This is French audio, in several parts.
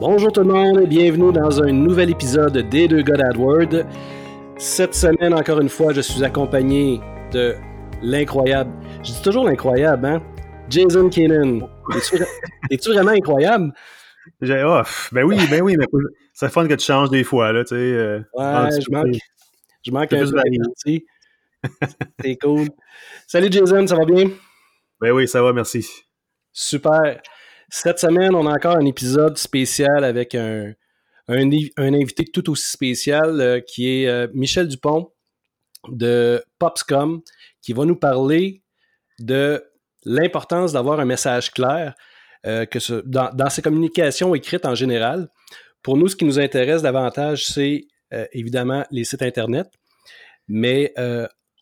Bonjour tout le monde et bienvenue dans un nouvel épisode des deux God AdWord. Cette semaine, encore une fois, je suis accompagné de l'incroyable. Je dis toujours l'incroyable, hein? Jason Keenan. Es-tu vraiment incroyable? Oh, ben oui, ben oui, mais c'est fun que tu changes des fois, là, tu sais. Euh, ouais, je manque, je manque un peu C'est cool. Salut Jason, ça va bien? Ben oui, ça va, merci. Super. Cette semaine, on a encore un épisode spécial avec un, un, invité tout aussi spécial euh, qui est euh, Michel Dupont de Popscom qui va nous parler de l'importance d'avoir un message clair euh, dans, dans, ses communications écrites en général. Pour nous, ce qui nous intéresse davantage, c'est évidemment les sites Internet, mais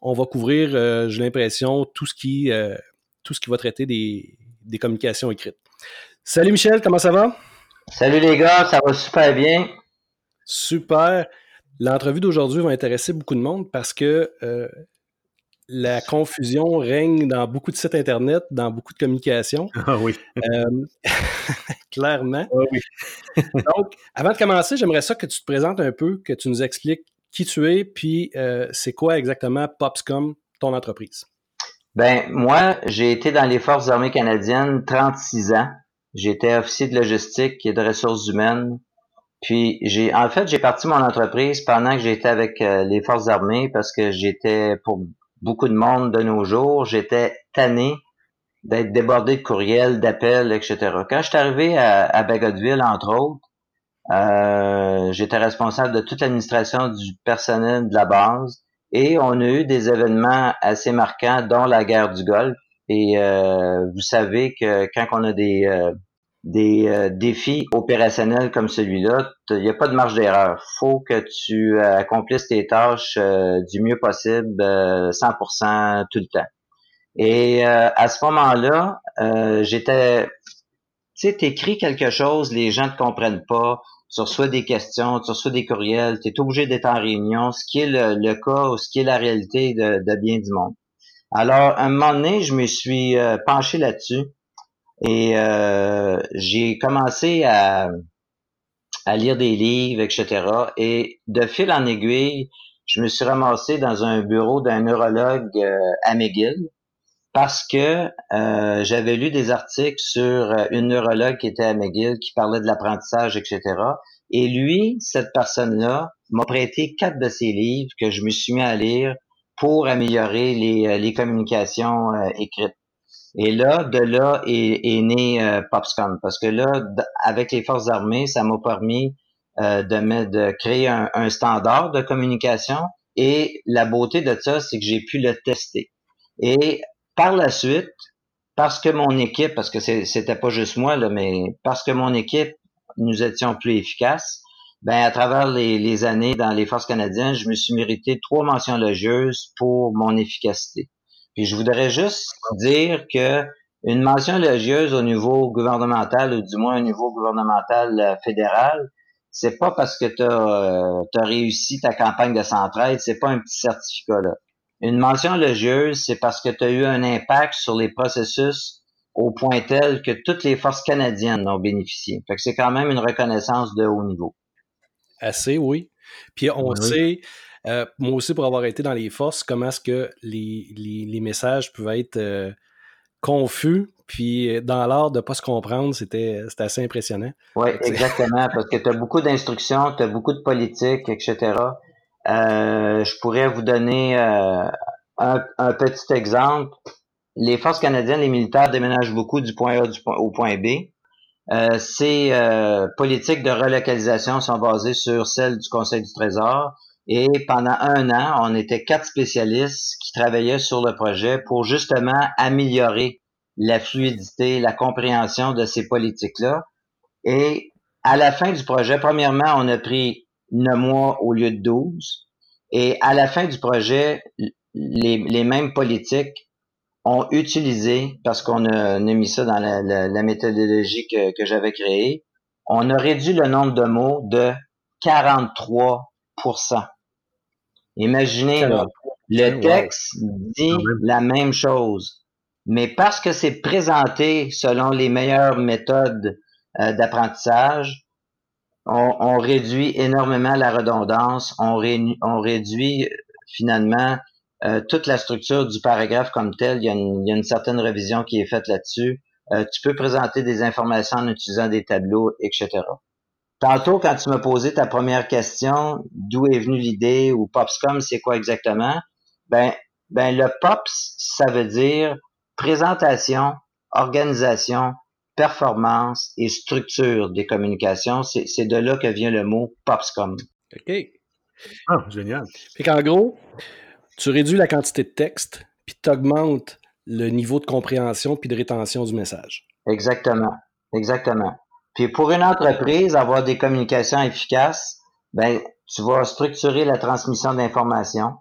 on va couvrir, j'ai l'impression, tout, ce qui, tout ce qui va traiter des, des communications écrites. Salut Michel, comment ça va? Salut les gars, ça va super bien. Super. L'entrevue d'aujourd'hui va intéresser beaucoup de monde parce que euh, la confusion règne dans beaucoup de sites Internet, dans beaucoup de communications. Ah oui. Euh, clairement. Ah oui. Donc, avant de commencer, j'aimerais ça que tu te présentes un peu, que tu nous expliques qui tu es, puis euh, c'est quoi exactement Popscom, ton entreprise? Ben, moi, j'ai été dans les Forces armées canadiennes 36 ans. J'étais officier de logistique et de ressources humaines. Puis j'ai en fait j'ai parti mon entreprise pendant que j'étais avec euh, les forces armées parce que j'étais pour beaucoup de monde de nos jours, j'étais tanné d'être débordé de courriels, d'appels, etc. Quand je suis arrivé à, à Bagotville, entre autres, euh, j'étais responsable de toute l'administration du personnel de la base et on a eu des événements assez marquants, dont la guerre du Golfe. Et euh, vous savez que quand on a des des euh, défis opérationnels comme celui-là, il n'y a pas de marge d'erreur. faut que tu euh, accomplisses tes tâches euh, du mieux possible, 100% tout le temps. Et à ce moment-là, j'étais, tu sais, t'écris quelque chose, les gens ne comprennent pas, tu reçois des questions, tu reçois des courriels, tu es obligé d'être en réunion, ce qui est le, cas ou ce qui est la réalité de, bien du monde. Alors, à un moment donné, je me suis penché là-dessus et euh, j'ai commencé à, à lire des livres, etc. Et de fil en aiguille, je me suis ramassé dans un bureau d'un neurologue euh, à McGill parce que euh, j'avais lu des articles sur une neurologue qui était à McGill qui parlait de l'apprentissage, etc. Et lui, cette personne-là, m'a prêté quatre de ses livres que je me suis mis à lire pour améliorer les, les communications écrites. Et là, de là est, né euh, Popscom, parce que là, avec les forces armées, ça m'a permis euh, de, de créer un, standard de communication. Et la beauté de ça, c'est que j'ai pu le tester. Et par la suite, parce que mon équipe, parce que c'était pas juste moi, mais parce que mon équipe, nous étions plus efficaces, ben à travers les, années dans les forces canadiennes, je me suis mérité trois mentions logieuses pour mon efficacité. Puis je voudrais juste dire que une mention élogieuse au niveau gouvernemental ou du moins au niveau gouvernemental euh, fédéral, c'est pas parce que tu as, euh, réussi ta campagne de centraide, c'est pas un petit certificat là. Une mention élogieuse, c'est parce que tu as eu un impact sur les processus au point tel que toutes les forces canadiennes ont bénéficié. Fait que c'est quand même une reconnaissance de haut niveau. Assez, oui. Puis on sait, euh, moi aussi, pour avoir été dans les forces, comment est-ce que les, les, messages pouvaient être euh, confus, puis dans l'art de ne pas se comprendre, c'était assez impressionnant. Oui, exactement, parce que tu as beaucoup d'instructions, tu as beaucoup de politique, etc. Euh, je pourrais vous donner un, un, petit exemple. Les forces canadiennes, les militaires déménagent beaucoup du point A au point B. ces politiques de relocalisation sont basées sur celles du Conseil du Trésor et pendant un an, on était quatre spécialistes qui travaillaient sur le projet pour justement améliorer la fluidité, la compréhension de ces politiques-là. Et à la fin du projet, premièrement, on a pris neuf mois au lieu de 12. Et à la fin du projet, les, mêmes politiques ont utilisé, parce qu'on a, mis ça dans la, méthodologie que, que j'avais créée, on a réduit le nombre de mots de 43% Imaginez, le texte dit la même chose, mais parce que c'est présenté selon les meilleures méthodes euh, d'apprentissage, on, réduit énormément la redondance, on, réduit finalement euh, toute la structure du paragraphe comme tel. Il y, a une, certaine révision qui est faite là-dessus. Euh, tu peux présenter des informations en utilisant des tableaux, etc. Tantôt, quand tu m'as posé ta première question, d'où est venue l'idée ou POPSCOM, c'est quoi exactement? Ben, ben le POPS, ça veut dire présentation, organisation, performance et structure des communications. C'est de là que vient le mot POPSCOM. OK. Ah, génial. Fait qu'en gros, tu réduis la quantité de texte, puis tu augmentes le niveau de compréhension puis de rétention du message. Exactement. Exactement. Puis pour une entreprise, avoir des communications efficaces, ben, tu vas structurer la transmission d'informations.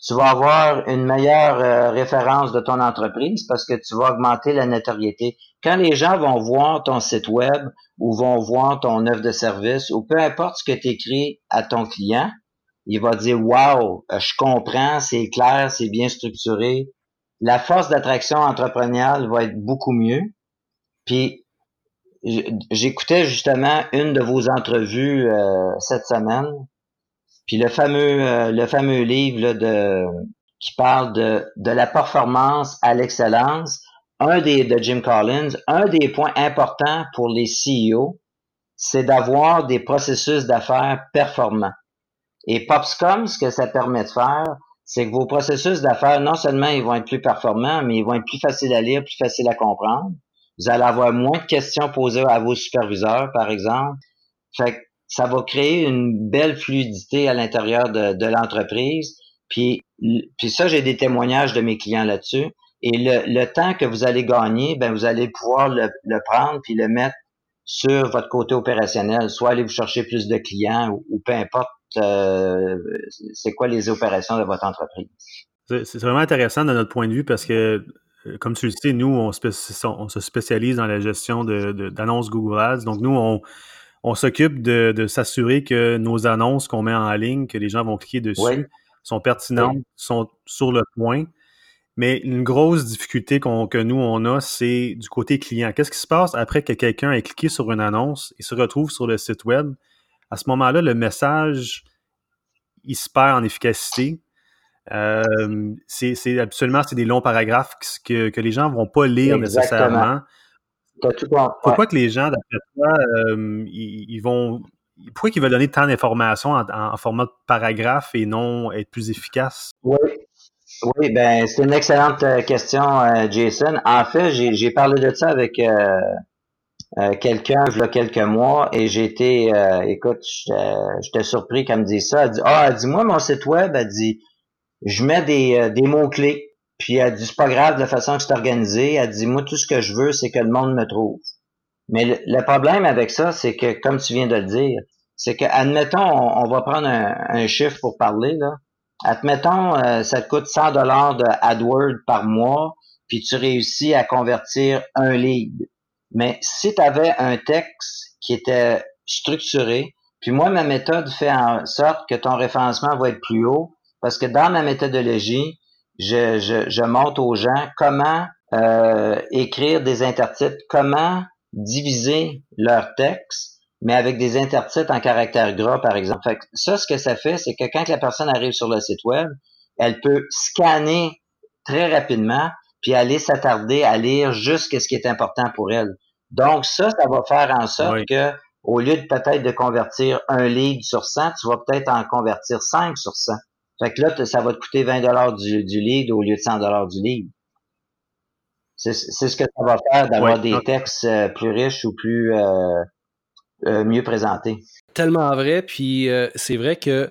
Tu vas avoir une meilleure euh, référence de ton entreprise parce que tu vas augmenter la notoriété. Quand les gens vont voir ton site web ou vont voir ton offre de service ou peu importe ce que tu écris à ton client, il va dire Wow, je comprends, c'est clair, c'est bien structuré. La force d'attraction entrepreneuriale va être beaucoup mieux. Puis j'écoutais justement une de vos entrevues euh, cette semaine, puis le fameux euh, le fameux livre de qui parle de, de la performance à l'excellence, un des de Jim Collins, un des points importants pour les CEO, c'est d'avoir des processus d'affaires performants. Et Popscom, ce que ça permet de faire, c'est que vos processus d'affaires, non seulement ils vont être plus performants, mais ils vont être plus faciles à lire, plus faciles à comprendre. Vous allez avoir moins de questions posées à vos superviseurs, par exemple. Fait que ça va créer une belle fluidité à l'intérieur de, l'entreprise. Puis, puis ça, j'ai des témoignages de mes clients là-dessus. Et le, temps que vous allez gagner, ben vous allez pouvoir le, prendre puis le mettre sur votre côté opérationnel. Soit aller vous chercher plus de clients ou, peu importe euh, c'est quoi les opérations de votre entreprise. C'est vraiment intéressant de notre point de vue parce que euh, comme tu le sais, nous, on, se spécialise dans la gestion d'annonces Google Ads. Donc, nous, on, s'occupe de, s'assurer que nos annonces qu'on met en ligne, que les gens vont cliquer dessus, sont pertinentes, sont sur le point. Mais une grosse difficulté que nous, on a, c'est du côté client. Qu'est-ce qui se passe après que quelqu'un ait cliqué sur une annonce et se retrouve sur le site web? À ce moment-là, le message, il se perd en efficacité. Euh, c'est absolument c'est des longs paragraphes que, que les gens vont pas lire nécessairement. Pourquoi que les gens, d'après toi, euh, ils, vont. Pourquoi qu'ils veulent donner tant d'informations en, format de paragraphe et non être plus efficace? Oui. Oui, ben c'est une excellente euh, question, Jason. En fait, j'ai parlé de ça avec quelqu'un il y a quelques mois et j'ai été, écoute, j'étais surpris qu'elle me dise ça. Elle dit Ah, dis-moi mon site web, elle dit je mets des, euh, des mots-clés, puis elle dit, c'est pas grave de la façon que c'est organisé. Elle dit, moi, tout ce que je veux, c'est que le monde me trouve. Mais le, problème avec ça, c'est que, comme tu viens de le dire, c'est que, admettons, on, va prendre un, chiffre pour parler, là. Admettons, euh, ça te coûte 100 dollars de AdWords par mois, puis tu réussis à convertir un lead. Mais si tu avais un texte qui était structuré, puis moi, ma méthode fait en sorte que ton référencement va être plus haut, parce que dans ma méthodologie, je, je, je montre aux gens comment euh, écrire des intertitres, comment diviser leur texte, mais avec des intertitres en caractère gras, par exemple. Fait que ça, ce que ça fait, c'est que quand la personne arrive sur le site web, elle peut scanner très rapidement, puis aller s'attarder à lire juste ce qui est important pour elle. Donc ça, ça va faire en sorte que au lieu de peut-être de convertir un lead sur 100, tu vas peut-être en convertir 5 sur 100. Fait que là, ça va te coûter 20 dollars du, du lead au lieu de 100 dollars du lead. C'est ce que ça va faire d'avoir des textes euh, plus riches ou plus euh, euh, mieux présentés. Tellement vrai, puis c'est vrai que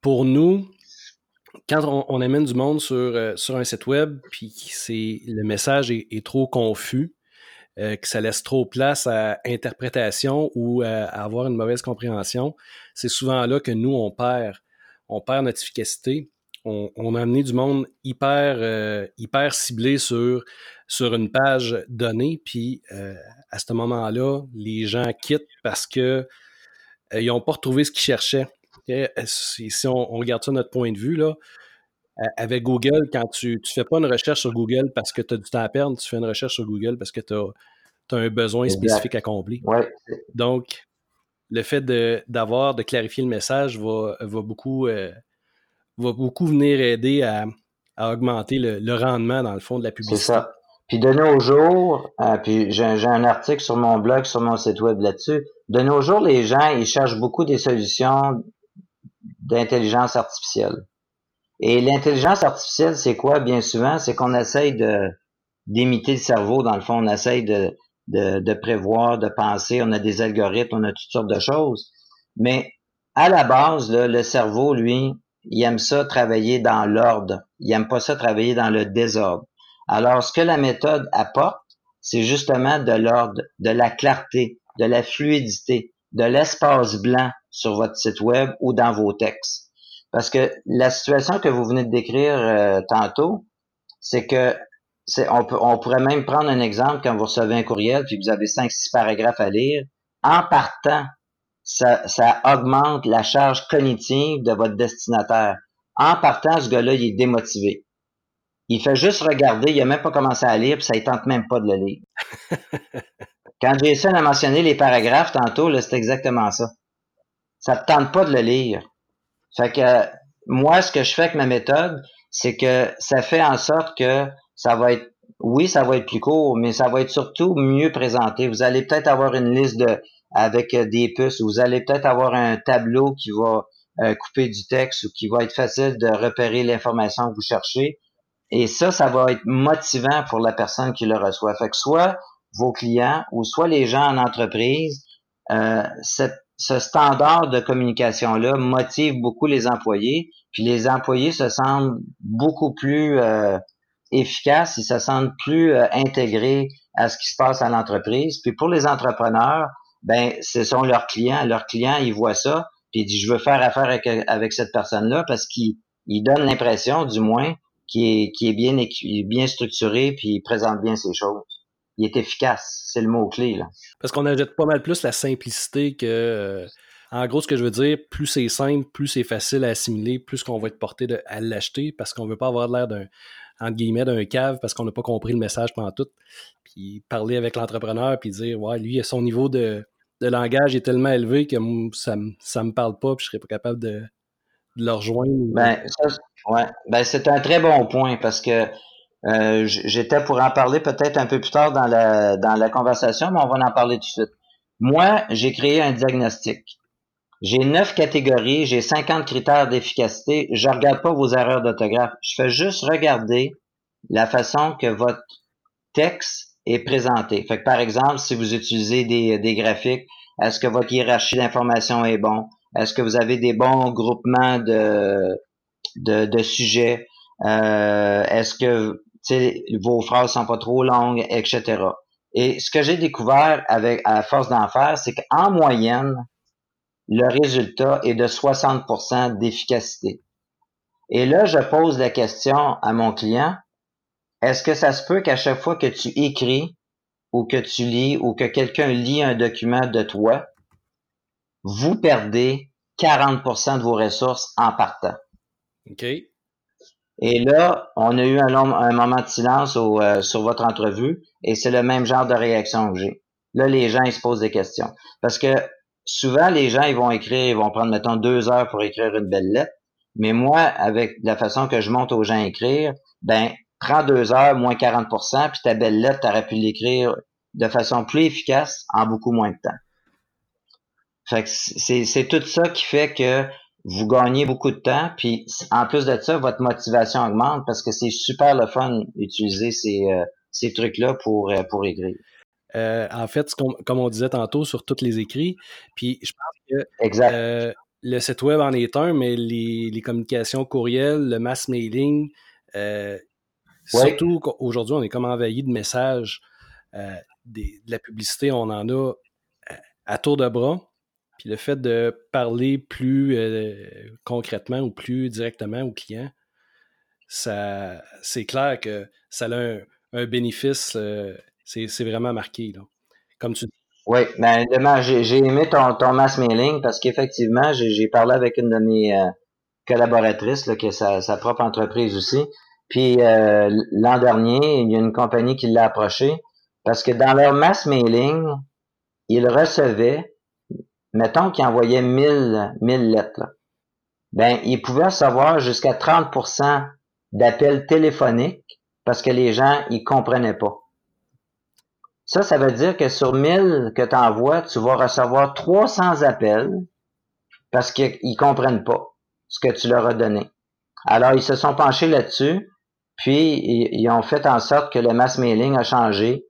pour nous, quand on, amène du monde sur, sur un site web, puis le message est, trop confus, que ça laisse trop place à interprétation ou à avoir une mauvaise compréhension, c'est souvent là que nous, on perd on perd notre efficacité. On, a amené du monde hyper, euh, hyper ciblé sur, sur une page donnée, puis euh, à ce moment-là, les gens quittent parce que euh, n'ont pas retrouvé ce qu'ils cherchaient. Si, on, regarde ça de notre point de vue, là, avec Google, quand tu ne fais pas une recherche sur Google parce que tu as du temps à perdre, tu fais une recherche sur Google parce que tu as, un besoin spécifique à combler. Ouais. Donc, le fait d'avoir, de, clarifier le message va, va, beaucoup, va beaucoup venir aider à, à augmenter le, rendement, dans le fond, de la publicité. C'est ça. Puis de nos jours, puis j'ai un article sur mon blog, sur mon site web là-dessus, de nos jours, les gens, ils cherchent beaucoup des solutions d'intelligence artificielle. Et l'intelligence artificielle, c'est quoi? Bien souvent? C'est qu'on essaye de d'imiter le cerveau, dans le fond, on essaye de, de, prévoir, de penser, on a des algorithmes, on a toutes sortes de choses. Mais à la base, le cerveau, lui, il aime ça travailler dans l'ordre. Il aime pas ça travailler dans le désordre. Alors, ce que la méthode apporte, c'est justement de l'ordre, de la clarté, de la fluidité, de l'espace blanc sur votre site web ou dans vos textes. Parce que la situation que vous venez de décrire euh, tantôt, c'est que on, peut, on pourrait même prendre un exemple quand vous recevez un courriel puis vous avez cinq, six paragraphes à lire. En partant, ça, ça augmente la charge cognitive de votre destinataire. En partant, ce gars-là, il est démotivé. Il fait juste regarder, il a même pas commencé à lire, puis ça ne tente même pas de le lire. Quand Jason a mentionné les paragraphes tantôt, c'est exactement ça. Ça ne tente pas de le lire. Fait que moi, ce que je fais avec ma méthode, c'est que ça fait en sorte que ça va être, oui, ça va être plus court, mais ça va être surtout mieux présenté. Vous allez peut-être avoir une liste de avec des puces. Vous allez peut-être avoir un tableau qui va euh, couper du texte ou qui va être facile de repérer l'information que vous cherchez. Et ça, ça va être motivant pour la personne qui le reçoit. Fait que soit vos clients ou soit les gens en entreprise, euh, ce standard de communication-là motive beaucoup les employés, puis les employés se sentent beaucoup plus euh, efficaces, ils se sentent plus euh, intégrés à ce qui se passe à l'entreprise. Puis pour les entrepreneurs, ben ce sont leurs clients. Leurs clients, ils voient ça, puis ils disent je veux faire affaire avec, cette personne-là parce qu'il donne l'impression, du moins, qu'il est, qui est bien, structuré puis il présente bien ses choses il est efficace. C'est le mot-clé. Parce qu'on ajoute pas mal plus la simplicité que. Euh, en gros, ce que je veux dire, plus c'est simple, plus c'est facile à assimiler, plus qu'on va être porté à l'acheter parce qu'on veut pas avoir l'air d'un entre guillemets d'un cave parce qu'on n'a pas compris le message pendant tout. Puis parler avec l'entrepreneur puis dire ouais, lui, son niveau de, langage est tellement élevé que ça, ça me parle pas, puis je serais pas capable de, le rejoindre. Ben, ben, c'est un très bon point parce que euh, j'étais pour en parler peut-être un peu plus tard dans la, dans la conversation, mais on va en parler tout de suite. Moi, j'ai créé un diagnostic. J'ai neuf catégories, j'ai 50 critères d'efficacité. Je regarde pas vos erreurs d'orthographe. Je fais juste regarder la façon que votre texte est présenté. Fait que par exemple, si vous utilisez des, des graphiques, est-ce que votre hiérarchie d'information est bon? Est-ce que vous avez des bons groupements de, de, de sujets? Euh, est-ce que vos phrases sont pas trop longues, etc. Et ce que j'ai découvert avec à force d'en faire, c'est qu'en moyenne, le résultat est de 60% d'efficacité. Et là, je pose la question à mon client, est-ce que ça se peut qu'à chaque fois que tu écris ou que tu lis ou que quelqu'un lit un document de toi, vous perdez 40% de vos ressources en partant? OK. Et là, on a eu un, long, un moment de silence euh, sur votre entrevue et c'est le même genre de réaction que j'ai. Là, les gens, ils se posent des questions. Parce que souvent, les gens, ils vont écrire, ils vont prendre, mettons, deux heures pour écrire une belle lettre. Mais moi, avec la façon que je monte aux gens à écrire, ben, prends deux heures, moins 40% puis ta belle lettre, tu aurais pu l'écrire de façon plus efficace en beaucoup moins de temps. Fait que c'est tout ça qui fait que vous gagnez beaucoup de temps, puis en plus de ça, votre motivation augmente parce que c'est super le fun d'utiliser ces, euh, ces trucs-là pour, euh, pour écrire. Euh, en fait, comme on disait tantôt sur tous les écrits, puis je pense que le site web en est un, mais les, les communications courriels, le mass mailing, surtout qu'aujourd'hui, on est comme envahi de messages, des, de la publicité, on en a à tour de bras. Puis le fait de parler plus euh, concrètement ou plus directement au client, ça, c'est clair que ça a un, bénéfice, euh, c'est, vraiment marqué. Là. Comme tu dis. Oui, ben, j'ai, aimé ton, mass mailing parce qu'effectivement, j'ai, parlé avec une de mes euh, collaboratrices là, qui a sa, propre entreprise aussi. Puis l'an dernier, il y a une compagnie qui l'a approché parce que dans leur mass mailing, ils recevaient mettons qu'il envoyait 1000, 1000 lettres, ben, il pouvait recevoir jusqu'à 30% d'appels téléphoniques parce que les gens, ils comprenaient pas. Ça, ça veut dire que sur 1000 que tu envoies, tu vas recevoir 300 appels parce qu'ils comprennent pas ce que tu leur as donné. Alors, ils se sont penchés là-dessus, puis ils, ont fait en sorte que le mass mailing a changé,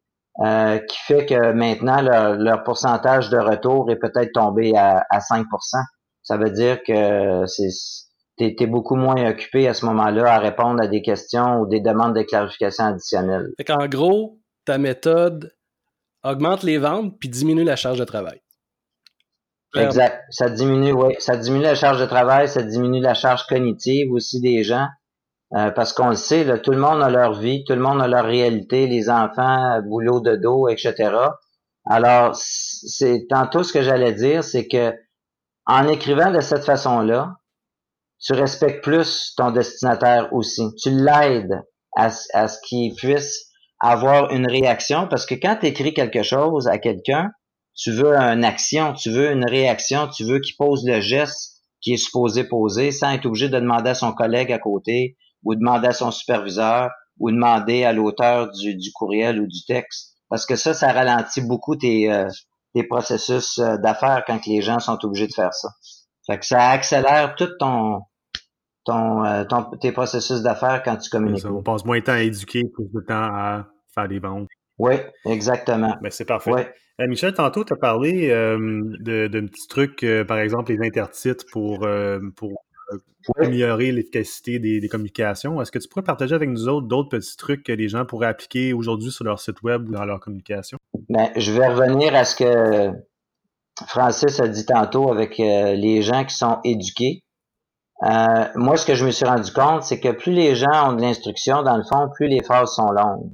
euh, qui fait que maintenant, leur, pourcentage de retour est peut-être tombé à, à 5% Ça veut dire que c'est tu beaucoup moins occupé à ce moment-là à répondre à des questions ou des demandes de clarification additionnelles. Fait en gros, ta méthode augmente les ventes puis diminue la charge de travail. Exact. Ça diminue, oui. Ça diminue la charge de travail, ça diminue la charge cognitive aussi des gens. Euh, parce qu'on le sait, là, tout le monde a leur vie, tout le monde a leur réalité, les enfants, boulot de dos, etc. Alors, c'est tantôt ce que j'allais dire, c'est que en écrivant de cette façon-là, tu respectes plus ton destinataire aussi. Tu l'aides à, à ce qu'il puisse avoir une réaction parce que quand tu écris quelque chose à quelqu'un, tu veux une action, tu veux une réaction, tu veux qu'il pose le geste qui est supposé poser sans être obligé de demander à son collègue à côté ou demander à son superviseur ou demander à l'auteur du, du, courriel ou du texte. Parce que ça, ça ralentit beaucoup tes, euh, tes processus euh, d'affaires quand les gens sont obligés de faire ça. Fait que ça accélère tout ton, ton, euh, ton tes processus d'affaires quand tu communiques. on passe moins de temps à éduquer, plus de temps à faire des ventes. Oui, exactement. Ben, c'est parfait. Euh, Michel, tantôt, tu as parlé euh, de, de petits trucs, euh, par exemple les intertitres pour, pour améliorer l'efficacité des, communications. Est-ce que tu pourrais partager avec nous autres d'autres petits trucs que les gens pourraient appliquer aujourd'hui sur leur site web ou dans leur communication? Ben, je vais revenir à ce que Francis a dit tantôt avec les gens qui sont éduqués. Moi, ce que je me suis rendu compte, c'est que plus les gens ont de l'instruction, dans le fond, plus les phrases sont longues.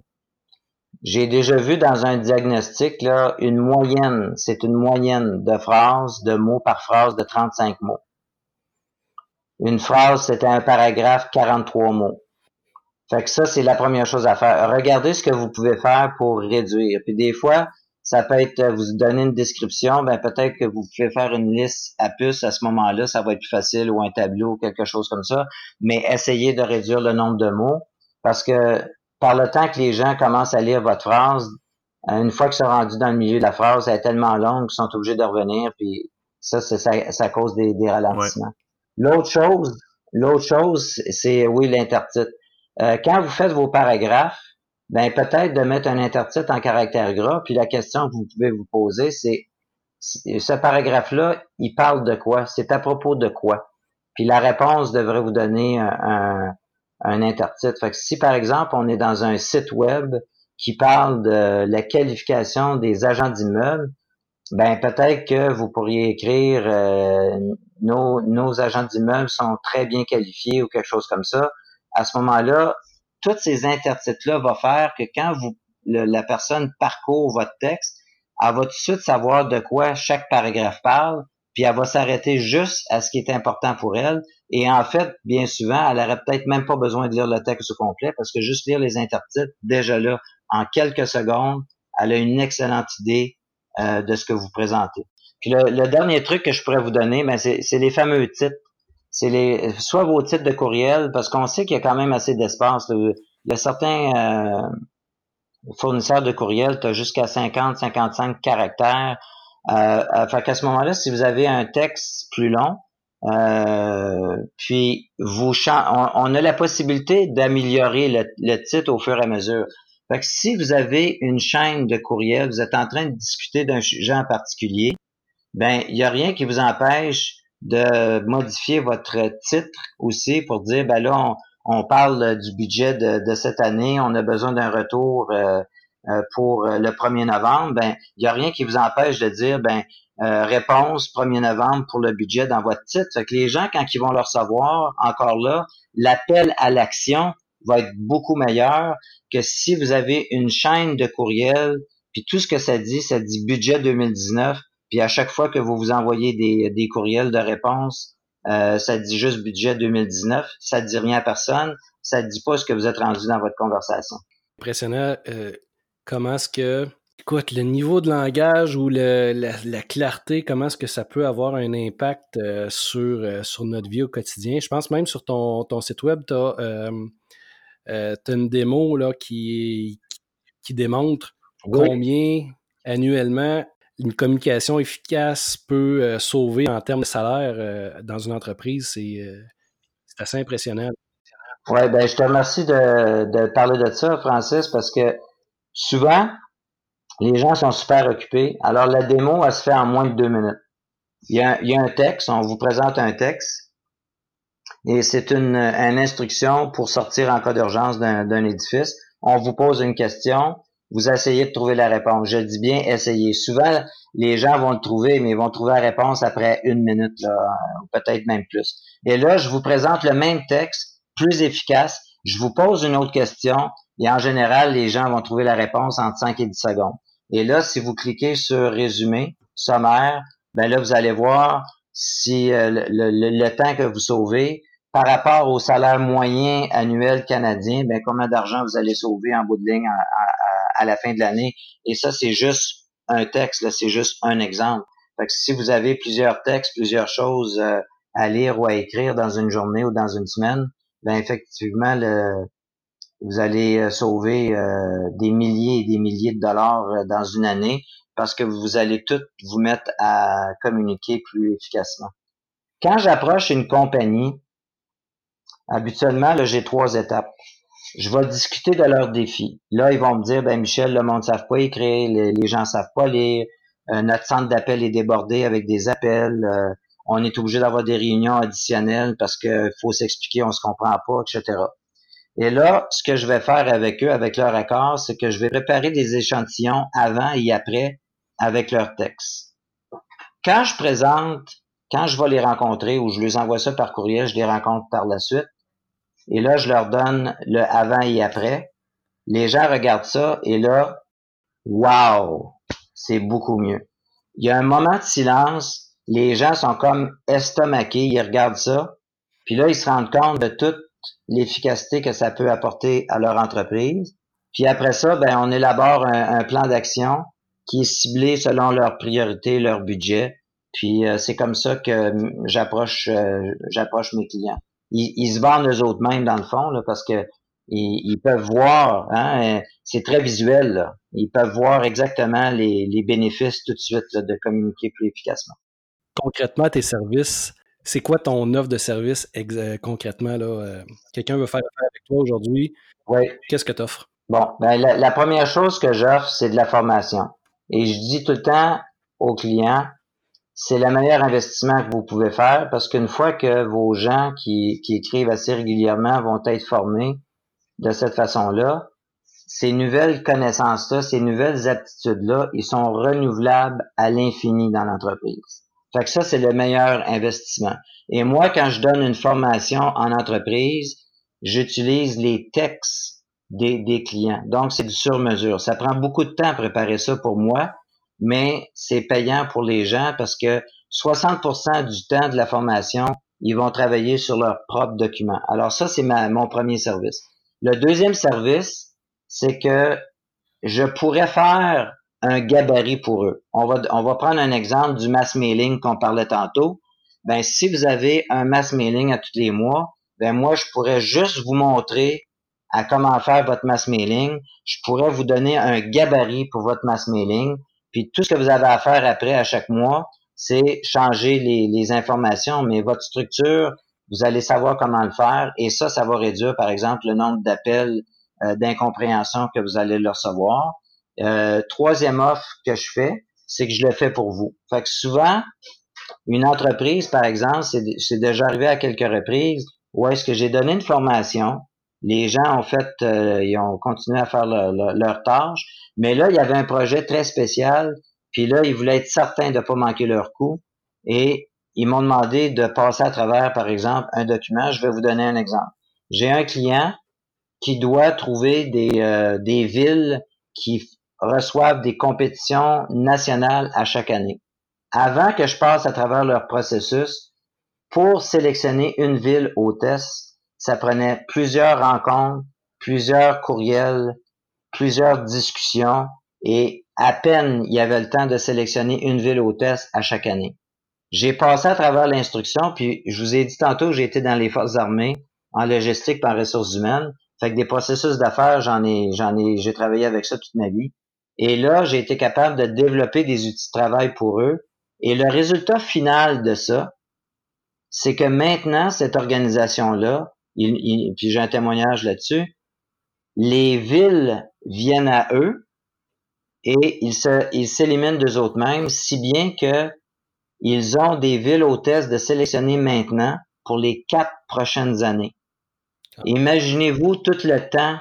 J'ai déjà vu dans un diagnostic là, une moyenne, c'est une moyenne de phrases, de mots par phrase de 35 mots. Une phrase, c'était un paragraphe, 43 mots. Fait que ça, c'est la première chose à faire. Regardez ce que vous pouvez faire pour réduire. Puis des fois, ça peut être vous donner une description, ben peut-être que vous pouvez faire une liste à puce à ce moment-là, ça va être plus facile ou un tableau ou quelque chose comme ça, mais essayez de réduire le nombre de mots parce que par le temps que les gens commencent à lire votre phrase, euh, une fois qu'ils sont rendus dans le milieu de la phrase, elle est tellement longue qu'ils sont obligés de revenir, puis ça, c'est ça, cause des, ralentissements. L'autre chose, l'autre chose, c'est oui, l'intertitre. Euh, quand vous faites vos paragraphes, ben peut-être de mettre un intertitre en caractère gras, puis la question que vous pouvez vous poser, c'est ce paragraphe-là, il parle de quoi? C'est à propos de quoi? Puis la réponse devrait vous donner un, un intertitre. Fait que si par exemple on est dans un site web qui parle de la qualification des agents d'immeubles, ben peut-être que vous pourriez écrire euh, nos, nos agents d'immeubles sont très bien qualifiés ou quelque chose comme ça. À ce moment-là, tous ces intertitres-là vont faire que quand vous la personne parcourt votre texte, elle va tout de suite savoir de quoi chaque paragraphe parle, puis elle va s'arrêter juste à ce qui est important pour elle, et en fait, bien souvent, elle aurait peut-être même pas besoin de lire le texte au complet parce que juste lire les intertitres, déjà là, en quelques secondes, elle a une excellente idée euh, de ce que vous présentez. Puis le, dernier truc que je pourrais vous donner, ben c'est, les fameux titres. C'est les soit vos titres de courriel, parce qu'on sait qu'il y a quand même assez d'espace. Il y a certains euh, fournisseurs de courriel, tu as jusqu'à 50, 55 caractères. Euh, euh, fait qu'à ce moment-là, si vous avez un texte plus long, euh, puis vous on, on, a la possibilité d'améliorer le, titre au fur et à mesure. Fait que si vous avez une chaîne de courriel, vous êtes en train de discuter d'un sujet en particulier, ben il n'y a rien qui vous empêche de modifier votre titre aussi pour dire ben là on, parle du budget de, cette année, on a besoin d'un retour euh, euh, pour le 1er novembre, ben il n'y a rien qui vous empêche de dire ben euh, réponse 1er novembre pour le budget dans votre titre. Fait que les gens, quand ils vont le recevoir, encore là, l'appel à l'action va être beaucoup meilleur que si vous avez une chaîne de courriel, puis tout ce que ça dit, ça dit budget 2019, puis à chaque fois que vous vous envoyez des, des courriels de réponse, euh, ça dit juste budget 2019, ça dit rien à personne, ça dit pas ce que vous êtes rendu dans votre conversation. Impressionnant. Euh, comment est-ce que Écoute, le niveau de langage ou la, clarté, comment est-ce que ça peut avoir un impact euh, sur, sur notre vie au quotidien? Je pense même sur ton, ton site web, tu as, une démo là, qui, qui démontre combien annuellement une communication efficace peut sauver en termes de salaire dans une entreprise. C'est assez impressionnant. Oui, ben je te remercie de, de parler de ça, Francis, parce que souvent, les gens sont super occupés. Alors, la démo, elle se fait en moins de deux minutes. Il y a, il y a un texte, on vous présente un texte, et c'est une, une, instruction pour sortir en cas d'urgence d'un édifice. On vous pose une question, vous essayez de trouver la réponse. Je dis bien essayer. Souvent, les gens vont le trouver, mais ils vont trouver la réponse après une minute, ou peut-être même plus. Et là, je vous présente le même texte, plus efficace. Je vous pose une autre question, et en général, les gens vont trouver la réponse en 5 et 10 secondes. Et là, si vous cliquez sur résumé, sommaire, ben là, vous allez voir si euh, le, temps que vous sauvez par rapport au salaire moyen annuel canadien, ben combien d'argent vous allez sauver en bout de ligne à, la fin de l'année. Et ça, c'est juste un texte, là, c'est juste un exemple. Fait que si vous avez plusieurs textes, plusieurs choses euh, à lire ou à écrire dans une journée ou dans une semaine, ben effectivement, vous allez euh, sauver euh, des milliers et des milliers de dollars dans une année parce que vous allez tout vous mettre à communiquer plus efficacement. Quand j'approche une compagnie, habituellement, j'ai trois étapes. Je vais discuter de leurs défis. Là, ils vont me dire, ben Michel, le monde ne savent pas écrire, les, gens ne savent pas lire, notre centre d'appel est débordé avec des appels, on est obligé d'avoir des réunions additionnelles parce qu'il faut s'expliquer, on se comprend pas, etc. Et là, ce que je vais faire avec eux, avec leur accord, c'est que je vais préparer des échantillons avant et après avec leur texte. Quand je présente, quand je vais les rencontrer ou je les envoie ça par courriel, je les rencontre par la suite. Et là, je leur donne le avant et après. Les gens regardent ça et là, wow, c'est beaucoup mieux. Il y a un moment de silence. Les gens sont comme estomaqués, ils regardent ça. Puis là, ils se rendent compte de tout l'efficacité que ça peut apporter à leur entreprise. Puis après ça, ben, on élabore un, plan d'action qui est ciblé selon leurs priorités, leur budget. Puis euh, c'est comme ça que j'approche euh, j'approche mes clients. Ils, se vendent eux autres mêmes dans le fond là, parce que ils, peuvent voir, hein, c'est très visuel. Là. Ils peuvent voir exactement les, les bénéfices tout de suite de communiquer plus efficacement. Concrètement, tes services, c'est quoi ton offre de service concrètement? Là? Euh, quelqu'un veut faire affaire avec toi aujourd'hui. Oui. Qu'est-ce que tu offres? Bon, ben, la, première chose que j'offre, c'est de la formation. Et je dis tout le temps aux clients, c'est le meilleur investissement que vous pouvez faire parce qu'une fois que vos gens qui, qui écrivent assez régulièrement vont être formés de cette façon-là, ces nouvelles connaissances-là, ces nouvelles aptitudes-là, ils sont renouvelables à l'infini dans l'entreprise. Fait que ça, c'est le meilleur investissement. Et moi, quand je donne une formation en entreprise, j'utilise les textes des, des clients. Donc, c'est du sur-mesure. Ça prend beaucoup de temps à préparer ça pour moi, mais c'est payant pour les gens parce que 60% du temps de la formation, ils vont travailler sur leurs propres documents. Alors ça, c'est mon premier service. Le deuxième service, c'est que je pourrais faire un gabarit pour eux. On va, on va prendre un exemple du mass mailing qu'on parlait tantôt. Ben, si vous avez un mass mailing à tous les mois, ben moi, je pourrais juste vous montrer à comment faire votre mass mailing. Je pourrais vous donner un gabarit pour votre mass mailing. Puis tout ce que vous avez à faire après à chaque mois, c'est changer les, les informations, mais votre structure, vous allez savoir comment le faire. Et ça, ça va réduire, par exemple, le nombre d'appels euh, d'incompréhension que vous allez le recevoir. Euh, troisième offre que je fais, c'est que je le fais pour vous. Fait que souvent, une entreprise, par exemple, c'est déjà arrivé à quelques reprises où est-ce que j'ai donné une formation, les gens ont fait, euh, ils ont continué à faire leur, tâche, mais là, il y avait un projet très spécial, puis là, ils voulaient être certains de ne pas manquer leur coup, et ils m'ont demandé de passer à travers, par exemple, un document. Je vais vous donner un exemple. J'ai un client qui doit trouver des, euh, des villes qui reçoivent des compétitions nationales à chaque année. Avant que je passe à travers leur processus, pour sélectionner une ville hôtesse, ça prenait plusieurs rencontres, plusieurs courriels, plusieurs discussions et à peine il y avait le temps de sélectionner une ville hôtesse à chaque année. J'ai passé à travers l'instruction, puis je vous ai dit tantôt que j'ai été dans les forces armées, en logistique en ressources humaines. Fait que des processus d'affaires, j'en ai, j'en ai, j'ai travaillé avec ça toute ma vie. Et là, j'ai été capable de développer des outils de travail pour eux. Et le résultat final de ça, c'est que maintenant, cette organisation-là, puis j'ai un témoignage là-dessus, les villes viennent à eux et ils s'éliminent d'eux autres mêmes, si bien que ils ont des villes hôtesses de sélectionner maintenant pour les quatre prochaines années. Ah. Imaginez-vous tout le temps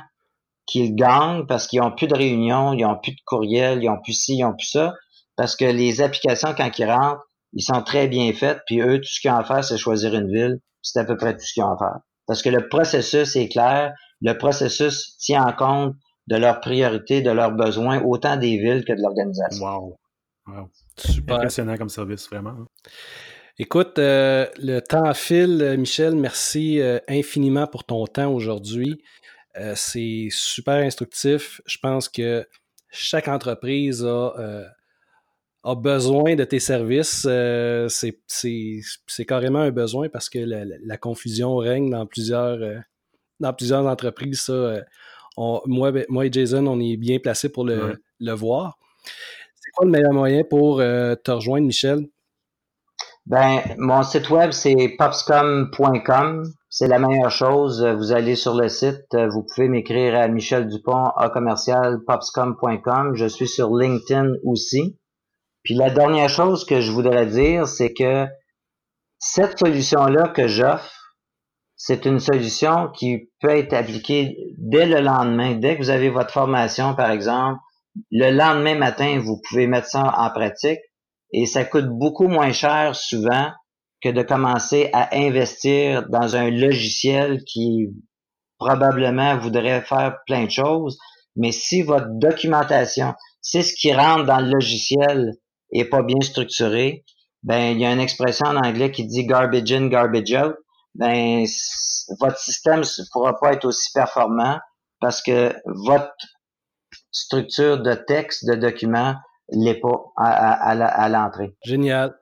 qu'ils gagnent parce qu'ils n'ont plus de réunions, ils n'ont plus de courriel, ils n'ont plus ci, ils n'ont plus ça, parce que les applications, quand ils rentrent, ils sont très bien faites, puis eux, tout ce qu'ils ont à faire, c'est choisir une ville, c'est à peu près tout ce qu'ils ont à faire. Parce que le processus est clair, le processus tient en compte de leurs priorités, de leurs besoins, autant des villes que de l'organisation. Wow. wow. Super. Impressionnant comme service, vraiment. Écoute, euh, le temps file, Michel. Merci euh, infiniment pour ton temps aujourd'hui. Euh, c'est super instructif. Je pense que chaque entreprise a, a besoin de tes services. c'est carrément un besoin parce que la, confusion règne dans plusieurs, dans plusieurs entreprises. Ça, moi, ben, moi et Jason, on est bien placés pour le, le voir. C'est quoi le meilleur moyen pour te rejoindre, Michel? Ben, mon site web, c'est popscom.com. C'est la meilleure chose. Vous allez sur le site, vous pouvez m'écrire à Michel Dupont, à commercial, popscom.com. Je suis sur LinkedIn aussi. Puis la dernière chose que je voudrais dire, c'est que cette solution-là que j'offre, c'est une solution qui peut être appliquée dès le lendemain. Dès que vous avez votre formation, par exemple, le lendemain matin, vous pouvez mettre ça en pratique et ça coûte beaucoup moins cher souvent que de commencer à investir dans un logiciel qui probablement voudrait faire plein de choses. Mais si votre documentation, c'est ce qui rentre dans le logiciel est pas bien structuré, ben il y a une expression en anglais qui dit garbage in, garbage out. Ben votre système ne pourra pas être aussi performant parce que votre structure de texte, de document l'est pas à, l'entrée. Génial.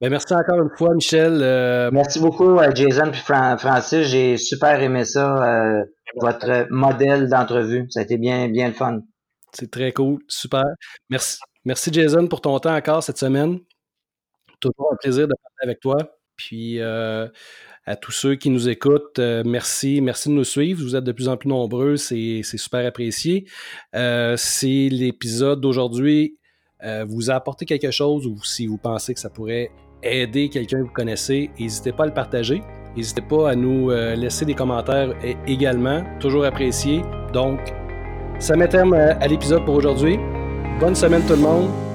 Ben, merci encore une fois, Michel. Euh, merci beaucoup, euh, Jason et Francis. J'ai super aimé ça, euh, votre modèle d'entrevue. Ça a été bien, bien le fun. C'est très cool, super. Merci. Merci, Jason, pour ton temps encore cette semaine. Toujours un plaisir de parler avec toi. Puis à tous ceux qui nous écoutent, merci. Merci de nous suivre. Vous êtes de plus en plus nombreux. C'est super apprécié. si l'épisode d'aujourd'hui euh, vous a apporté quelque chose ou si vous pensez que ça pourrait aider quelqu'un que vous connaissez, n'hésitez pas à le partager. N'hésitez pas à nous euh, laisser des commentaires également, toujours apprécié. Donc, ça met terme à l'épisode pour aujourd'hui. Bonne semaine tout le monde.